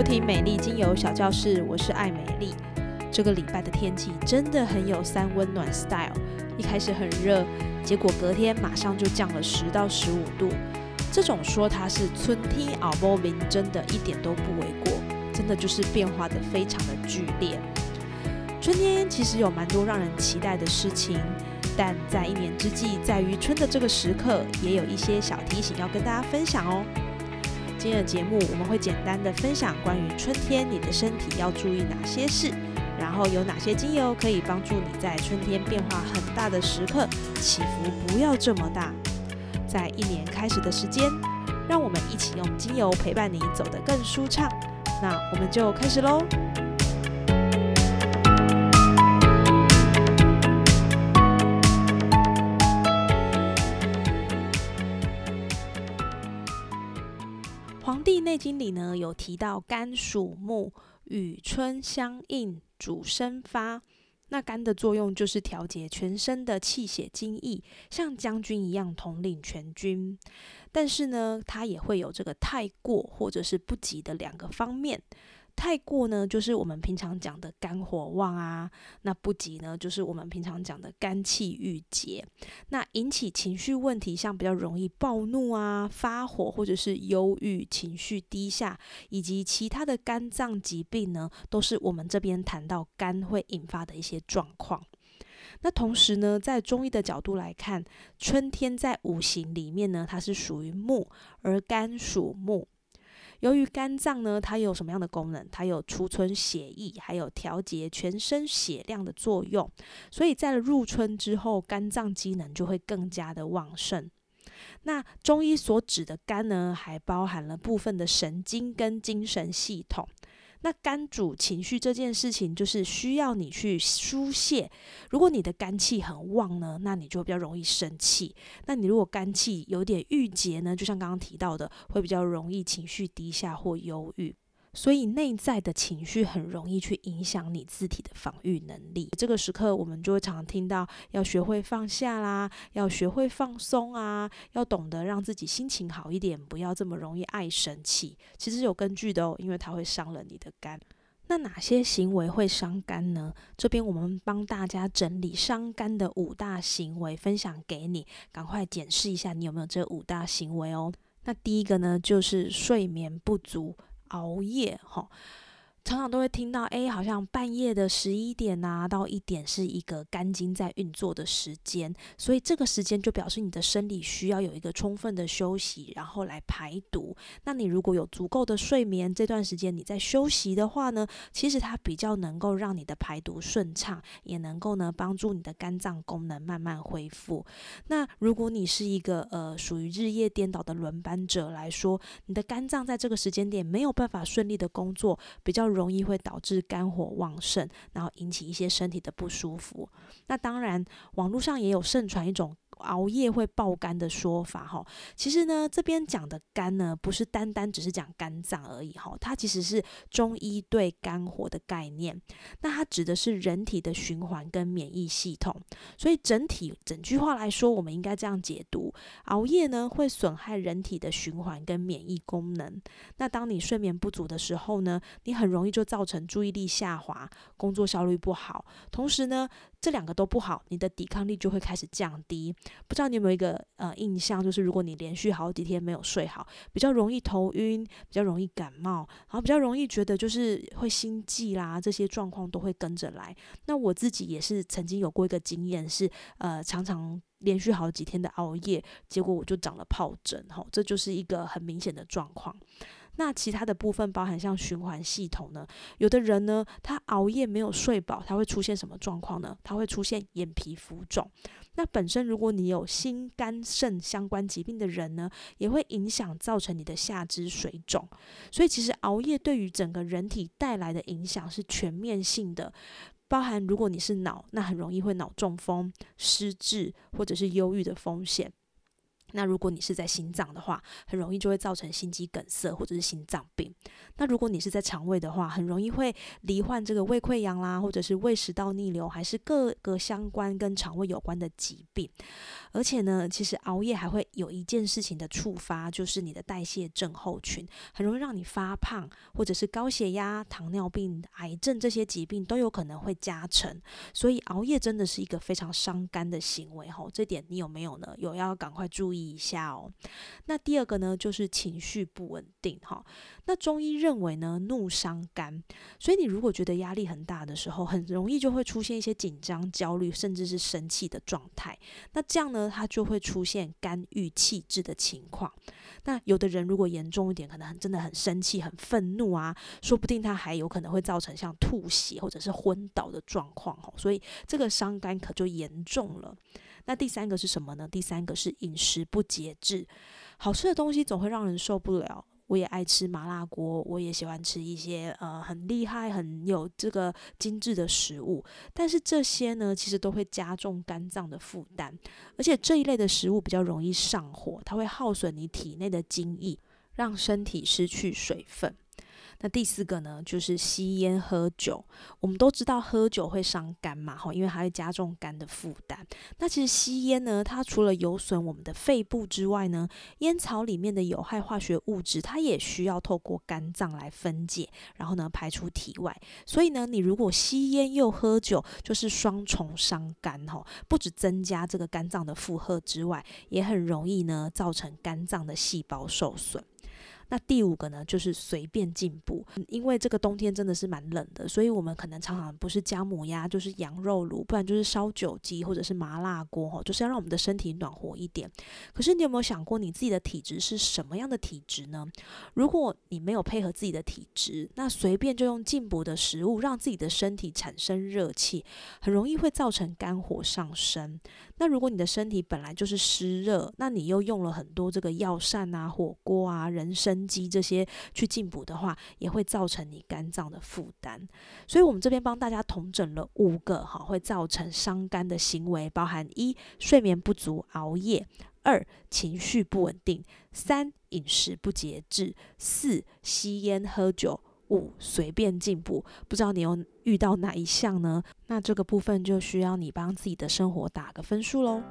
收听美丽精油小教室，我是爱美丽。这个礼拜的天气真的很有三温暖 style，一开始很热，结果隔天马上就降了十到十五度。这种说它是春天熬波明，真的一点都不为过，真的就是变化的非常的剧烈。春天其实有蛮多让人期待的事情，但在一年之际在于春的这个时刻，也有一些小提醒要跟大家分享哦。今天的节目我们会简单的分享关于春天你的身体要注意哪些事。然后有哪些精油可以帮助你在春天变化很大的时刻起伏不要这么大？在一年开始的时间，让我们一起用精油陪伴你走得更舒畅。那我们就开始喽。《经》里呢有提到肝属木，与春相应。主生发，那肝的作用就是调节全身的气血精液，像将军一样统领全军。但是呢，它也会有这个太过或者是不及的两个方面。太过呢，就是我们平常讲的肝火旺啊；那不急呢，就是我们平常讲的肝气郁结。那引起情绪问题，像比较容易暴怒啊、发火，或者是忧郁、情绪低下，以及其他的肝脏疾病呢，都是我们这边谈到肝会引发的一些状况。那同时呢，在中医的角度来看，春天在五行里面呢，它是属于木，而肝属木。由于肝脏呢，它有什么样的功能？它有储存血液，还有调节全身血量的作用。所以在入春之后，肝脏机能就会更加的旺盛。那中医所指的肝呢，还包含了部分的神经跟精神系统。那肝主情绪这件事情，就是需要你去疏泄。如果你的肝气很旺呢，那你就比较容易生气；那你如果肝气有点郁结呢，就像刚刚提到的，会比较容易情绪低下或忧郁。所以内在的情绪很容易去影响你自体的防御能力。这个时刻，我们就会常常听到要学会放下啦，要学会放松啊，要懂得让自己心情好一点，不要这么容易爱生气。其实有根据的哦，因为它会伤了你的肝。那哪些行为会伤肝呢？这边我们帮大家整理伤肝的五大行为，分享给你，赶快检视一下你有没有这五大行为哦。那第一个呢，就是睡眠不足。熬夜，哈。常常都会听到，哎，好像半夜的十一点啊到一点是一个肝经在运作的时间，所以这个时间就表示你的生理需要有一个充分的休息，然后来排毒。那你如果有足够的睡眠，这段时间你在休息的话呢，其实它比较能够让你的排毒顺畅，也能够呢帮助你的肝脏功能慢慢恢复。那如果你是一个呃属于日夜颠倒的轮班者来说，你的肝脏在这个时间点没有办法顺利的工作，比较。容易会导致肝火旺盛，然后引起一些身体的不舒服。那当然，网络上也有盛传一种。熬夜会爆肝的说法，哈，其实呢，这边讲的肝呢，不是单单只是讲肝脏而已，哈，它其实是中医对肝火的概念。那它指的是人体的循环跟免疫系统。所以整体整句话来说，我们应该这样解读：熬夜呢会损害人体的循环跟免疫功能。那当你睡眠不足的时候呢，你很容易就造成注意力下滑，工作效率不好。同时呢，这两个都不好，你的抵抗力就会开始降低。不知道你有没有一个呃印象，就是如果你连续好几天没有睡好，比较容易头晕，比较容易感冒，然后比较容易觉得就是会心悸啦，这些状况都会跟着来。那我自己也是曾经有过一个经验，是呃常常连续好几天的熬夜，结果我就长了疱疹，哈，这就是一个很明显的状况。那其他的部分包含像循环系统呢，有的人呢，他熬夜没有睡饱，他会出现什么状况呢？他会出现眼皮浮肿。那本身如果你有心肝肾相关疾病的人呢，也会影响造成你的下肢水肿。所以其实熬夜对于整个人体带来的影响是全面性的，包含如果你是脑，那很容易会脑中风、失智或者是忧郁的风险。那如果你是在心脏的话，很容易就会造成心肌梗塞或者是心脏病。那如果你是在肠胃的话，很容易会罹患这个胃溃疡啦，或者是胃食道逆流，还是各个相关跟肠胃有关的疾病。而且呢，其实熬夜还会有一件事情的触发，就是你的代谢症候群，很容易让你发胖，或者是高血压、糖尿病、癌症这些疾病都有可能会加成。所以熬夜真的是一个非常伤肝的行为吼，这点你有没有呢？有要赶快注意。一下哦，那第二个呢，就是情绪不稳定哈。那中医认为呢，怒伤肝，所以你如果觉得压力很大的时候，很容易就会出现一些紧张、焦虑，甚至是生气的状态。那这样呢，它就会出现肝郁气滞的情况。那有的人如果严重一点，可能真的很生气、很愤怒啊，说不定他还有可能会造成像吐血或者是昏倒的状况哈。所以这个伤肝可就严重了。那第三个是什么呢？第三个是饮食不节制，好吃的东西总会让人受不了。我也爱吃麻辣锅，我也喜欢吃一些呃很厉害、很有这个精致的食物，但是这些呢，其实都会加重肝脏的负担，而且这一类的食物比较容易上火，它会耗损你体内的精液，让身体失去水分。那第四个呢，就是吸烟喝酒。我们都知道喝酒会伤肝嘛，哈，因为它会加重肝的负担。那其实吸烟呢，它除了有损我们的肺部之外呢，烟草里面的有害化学物质，它也需要透过肝脏来分解，然后呢排出体外。所以呢，你如果吸烟又喝酒，就是双重伤肝，哈，不止增加这个肝脏的负荷之外，也很容易呢造成肝脏的细胞受损。那第五个呢，就是随便进补，因为这个冬天真的是蛮冷的，所以我们可能常常不是姜母鸭，就是羊肉炉，不然就是烧酒鸡或者是麻辣锅，哈，就是要让我们的身体暖和一点。可是你有没有想过，你自己的体质是什么样的体质呢？如果你没有配合自己的体质，那随便就用进补的食物让自己的身体产生热气，很容易会造成肝火上升。那如果你的身体本来就是湿热，那你又用了很多这个药膳啊、火锅啊、人参鸡这些去进补的话，也会造成你肝脏的负担。所以，我们这边帮大家统整了五个哈会造成伤肝的行为，包含一睡眠不足、熬夜；二情绪不稳定；三饮食不节制；四吸烟喝酒。五随便进步，不知道你有遇到哪一项呢？那这个部分就需要你帮自己的生活打个分数喽。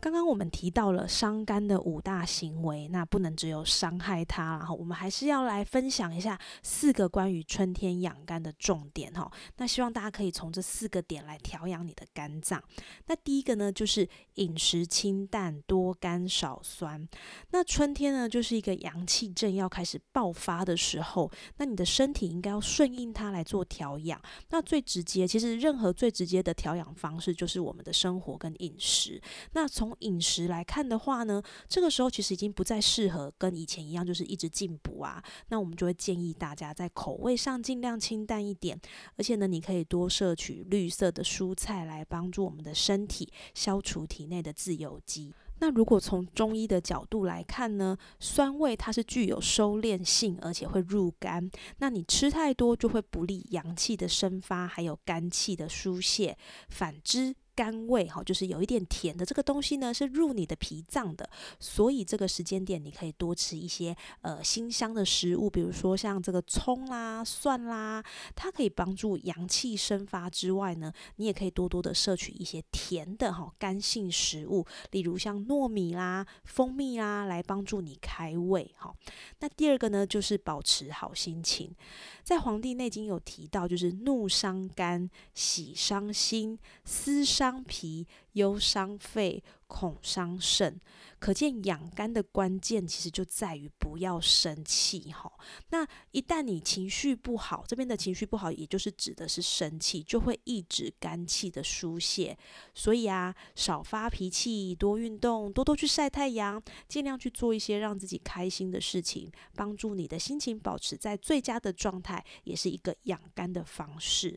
刚刚我们提到了伤肝的五大行为，那不能只有伤害它，然后我们还是要来分享一下四个关于春天养肝的重点哈。那希望大家可以从这四个点来调养你的肝脏。那第一个呢，就是饮食清淡，多甘少酸。那春天呢，就是一个阳气正要开始爆发的时候，那你的身体应该要顺应它来做调养。那最直接，其实任何最直接的调养方式，就是我们的生活跟饮食。那从从饮食来看的话呢，这个时候其实已经不再适合跟以前一样，就是一直进补啊。那我们就会建议大家在口味上尽量清淡一点，而且呢，你可以多摄取绿色的蔬菜来帮助我们的身体消除体内的自由基。那如果从中医的角度来看呢，酸味它是具有收敛性，而且会入肝。那你吃太多就会不利阳气的生发，还有肝气的疏泄。反之。甘味哈，就是有一点甜的这个东西呢，是入你的脾脏的，所以这个时间点你可以多吃一些呃辛香的食物，比如说像这个葱啦、蒜啦，它可以帮助阳气生发之外呢，你也可以多多的摄取一些甜的哈干性食物，例如像糯米啦、蜂蜜啦，来帮助你开胃哈。那第二个呢，就是保持好心情，在《黄帝内经》有提到，就是怒伤肝，喜伤心，思伤。伤脾，忧伤肺。恐伤肾，可见养肝的关键其实就在于不要生气哈。那一旦你情绪不好，这边的情绪不好，也就是指的是生气，就会抑制肝气的疏泄。所以啊，少发脾气，多运动，多多去晒太阳，尽量去做一些让自己开心的事情，帮助你的心情保持在最佳的状态，也是一个养肝的方式。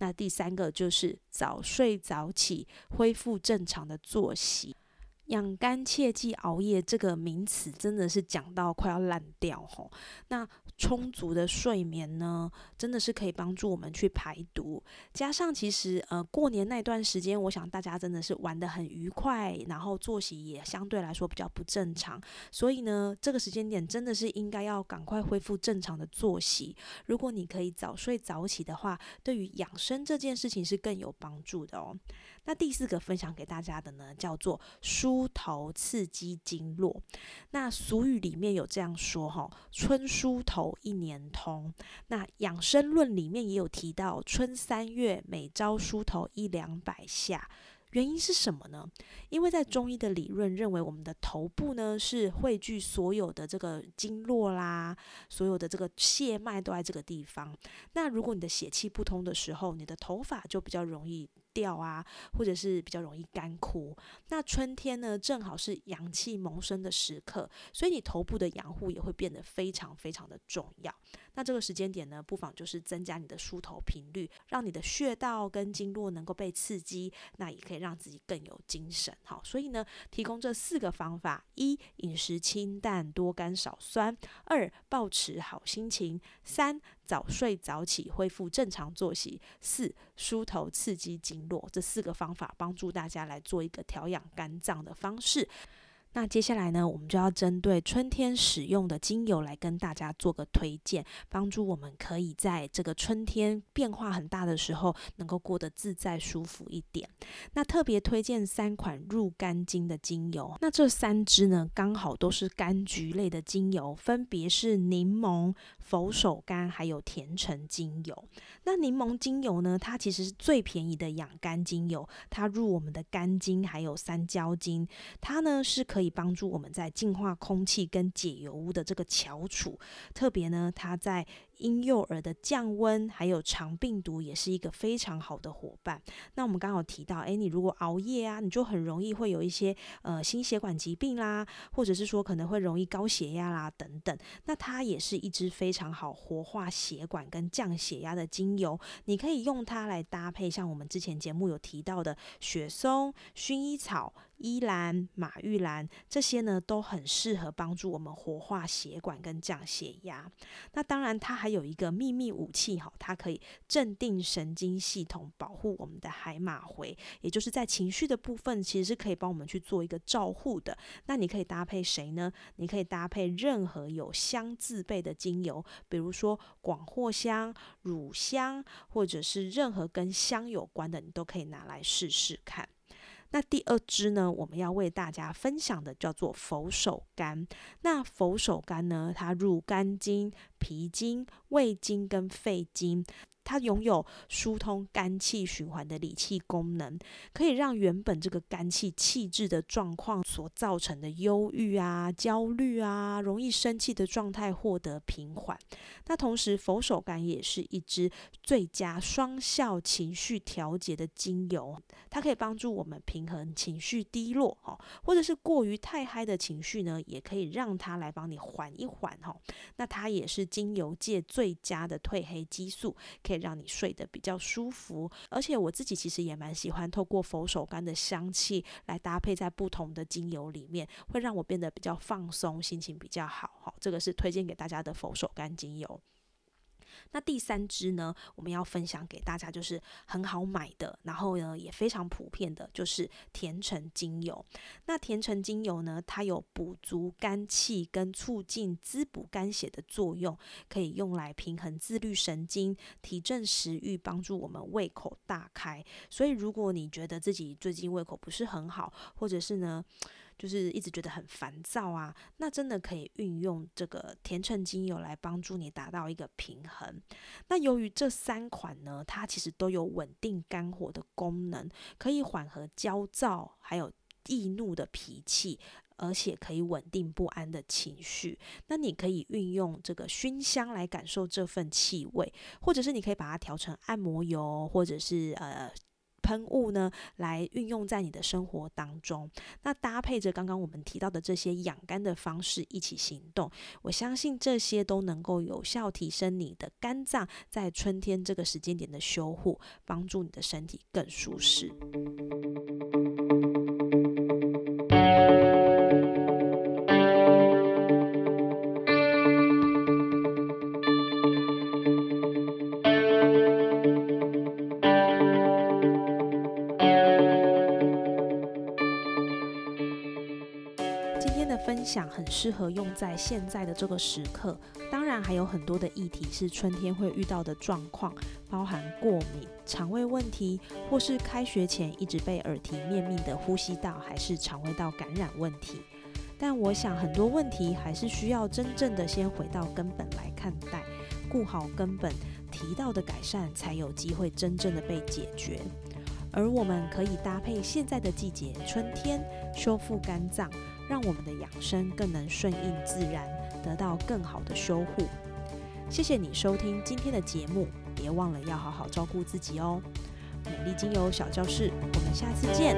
那第三个就是早睡早起，恢复正常的作息。养肝切忌熬夜这个名词真的是讲到快要烂掉吼。那充足的睡眠呢，真的是可以帮助我们去排毒。加上其实呃过年那段时间，我想大家真的是玩得很愉快，然后作息也相对来说比较不正常。所以呢，这个时间点真的是应该要赶快恢复正常的作息。如果你可以早睡早起的话，对于养生这件事情是更有帮助的哦。那第四个分享给大家的呢，叫做梳头刺激经络。那俗语里面有这样说哈：“春梳头一年通。”那养生论里面也有提到，春三月每朝梳头一两百下。原因是什么呢？因为在中医的理论认为，我们的头部呢是汇聚所有的这个经络啦，所有的这个血脉都在这个地方。那如果你的血气不通的时候，你的头发就比较容易。掉啊，或者是比较容易干枯。那春天呢，正好是阳气萌生的时刻，所以你头部的养护也会变得非常非常的重要。那这个时间点呢，不妨就是增加你的梳头频率，让你的穴道跟经络能够被刺激，那也可以让自己更有精神。好，所以呢，提供这四个方法：一、饮食清淡，多甘少酸；二、保持好心情；三、早睡早起，恢复正常作息；四、梳头刺激经络。这四个方法帮助大家来做一个调养肝脏的方式。那接下来呢，我们就要针对春天使用的精油来跟大家做个推荐，帮助我们可以在这个春天变化很大的时候，能够过得自在舒服一点。那特别推荐三款入肝经的精油，那这三支呢，刚好都是柑橘类的精油，分别是柠檬、佛手柑还有甜橙精油。那柠檬精油呢，它其实是最便宜的养肝精油，它入我们的肝经还有三焦经，它呢是可。可以帮助我们在净化空气跟解油污的这个翘楚，特别呢，它在。婴幼儿的降温，还有肠病毒也是一个非常好的伙伴。那我们刚好提到，诶，你如果熬夜啊，你就很容易会有一些呃心血管疾病啦，或者是说可能会容易高血压啦等等。那它也是一支非常好活化血管跟降血压的精油，你可以用它来搭配，像我们之前节目有提到的雪松、薰衣草、依兰、马玉兰这些呢，都很适合帮助我们活化血管跟降血压。那当然，它还有一个秘密武器哈，它可以镇定神经系统，保护我们的海马回，也就是在情绪的部分，其实是可以帮我们去做一个照护的。那你可以搭配谁呢？你可以搭配任何有香自备的精油，比如说广藿香、乳香，或者是任何跟香有关的，你都可以拿来试试看。那第二支呢，我们要为大家分享的叫做佛手柑。那佛手柑呢，它入肝经、脾经、胃经跟肺经。它拥有疏通肝气循环的理气功能，可以让原本这个肝气气滞的状况所造成的忧郁啊、焦虑啊、容易生气的状态获得平缓。那同时，佛手柑也是一支最佳双效情绪调节的精油，它可以帮助我们平衡情绪低落哈，或者是过于太嗨的情绪呢，也可以让它来帮你缓一缓哈。那它也是精油界最佳的褪黑激素。可以让你睡得比较舒服，而且我自己其实也蛮喜欢透过佛手柑的香气来搭配在不同的精油里面，会让我变得比较放松，心情比较好。好，这个是推荐给大家的佛手柑精油。那第三支呢，我们要分享给大家，就是很好买的，然后呢也非常普遍的，就是甜橙精油。那甜橙精油呢，它有补足肝气跟促进滋补肝血的作用，可以用来平衡自律神经、提振食欲、帮助我们胃口大开。所以如果你觉得自己最近胃口不是很好，或者是呢？就是一直觉得很烦躁啊，那真的可以运用这个甜橙精油来帮助你达到一个平衡。那由于这三款呢，它其实都有稳定肝火的功能，可以缓和焦躁还有易怒的脾气。而且可以稳定不安的情绪。那你可以运用这个熏香来感受这份气味，或者是你可以把它调成按摩油，或者是呃喷雾呢，来运用在你的生活当中。那搭配着刚刚我们提到的这些养肝的方式一起行动，我相信这些都能够有效提升你的肝脏在春天这个时间点的修护，帮助你的身体更舒适。今天的分享很适合用在现在的这个时刻，当然还有很多的议题是春天会遇到的状况，包含过敏、肠胃问题，或是开学前一直被耳提面命的呼吸道还是肠胃道感染问题。但我想很多问题还是需要真正的先回到根本来看待，顾好根本，提到的改善才有机会真正的被解决。而我们可以搭配现在的季节，春天修复肝脏。让我们的养生更能顺应自然，得到更好的修护。谢谢你收听今天的节目，别忘了要好好照顾自己哦。美丽精油小教室，我们下次见。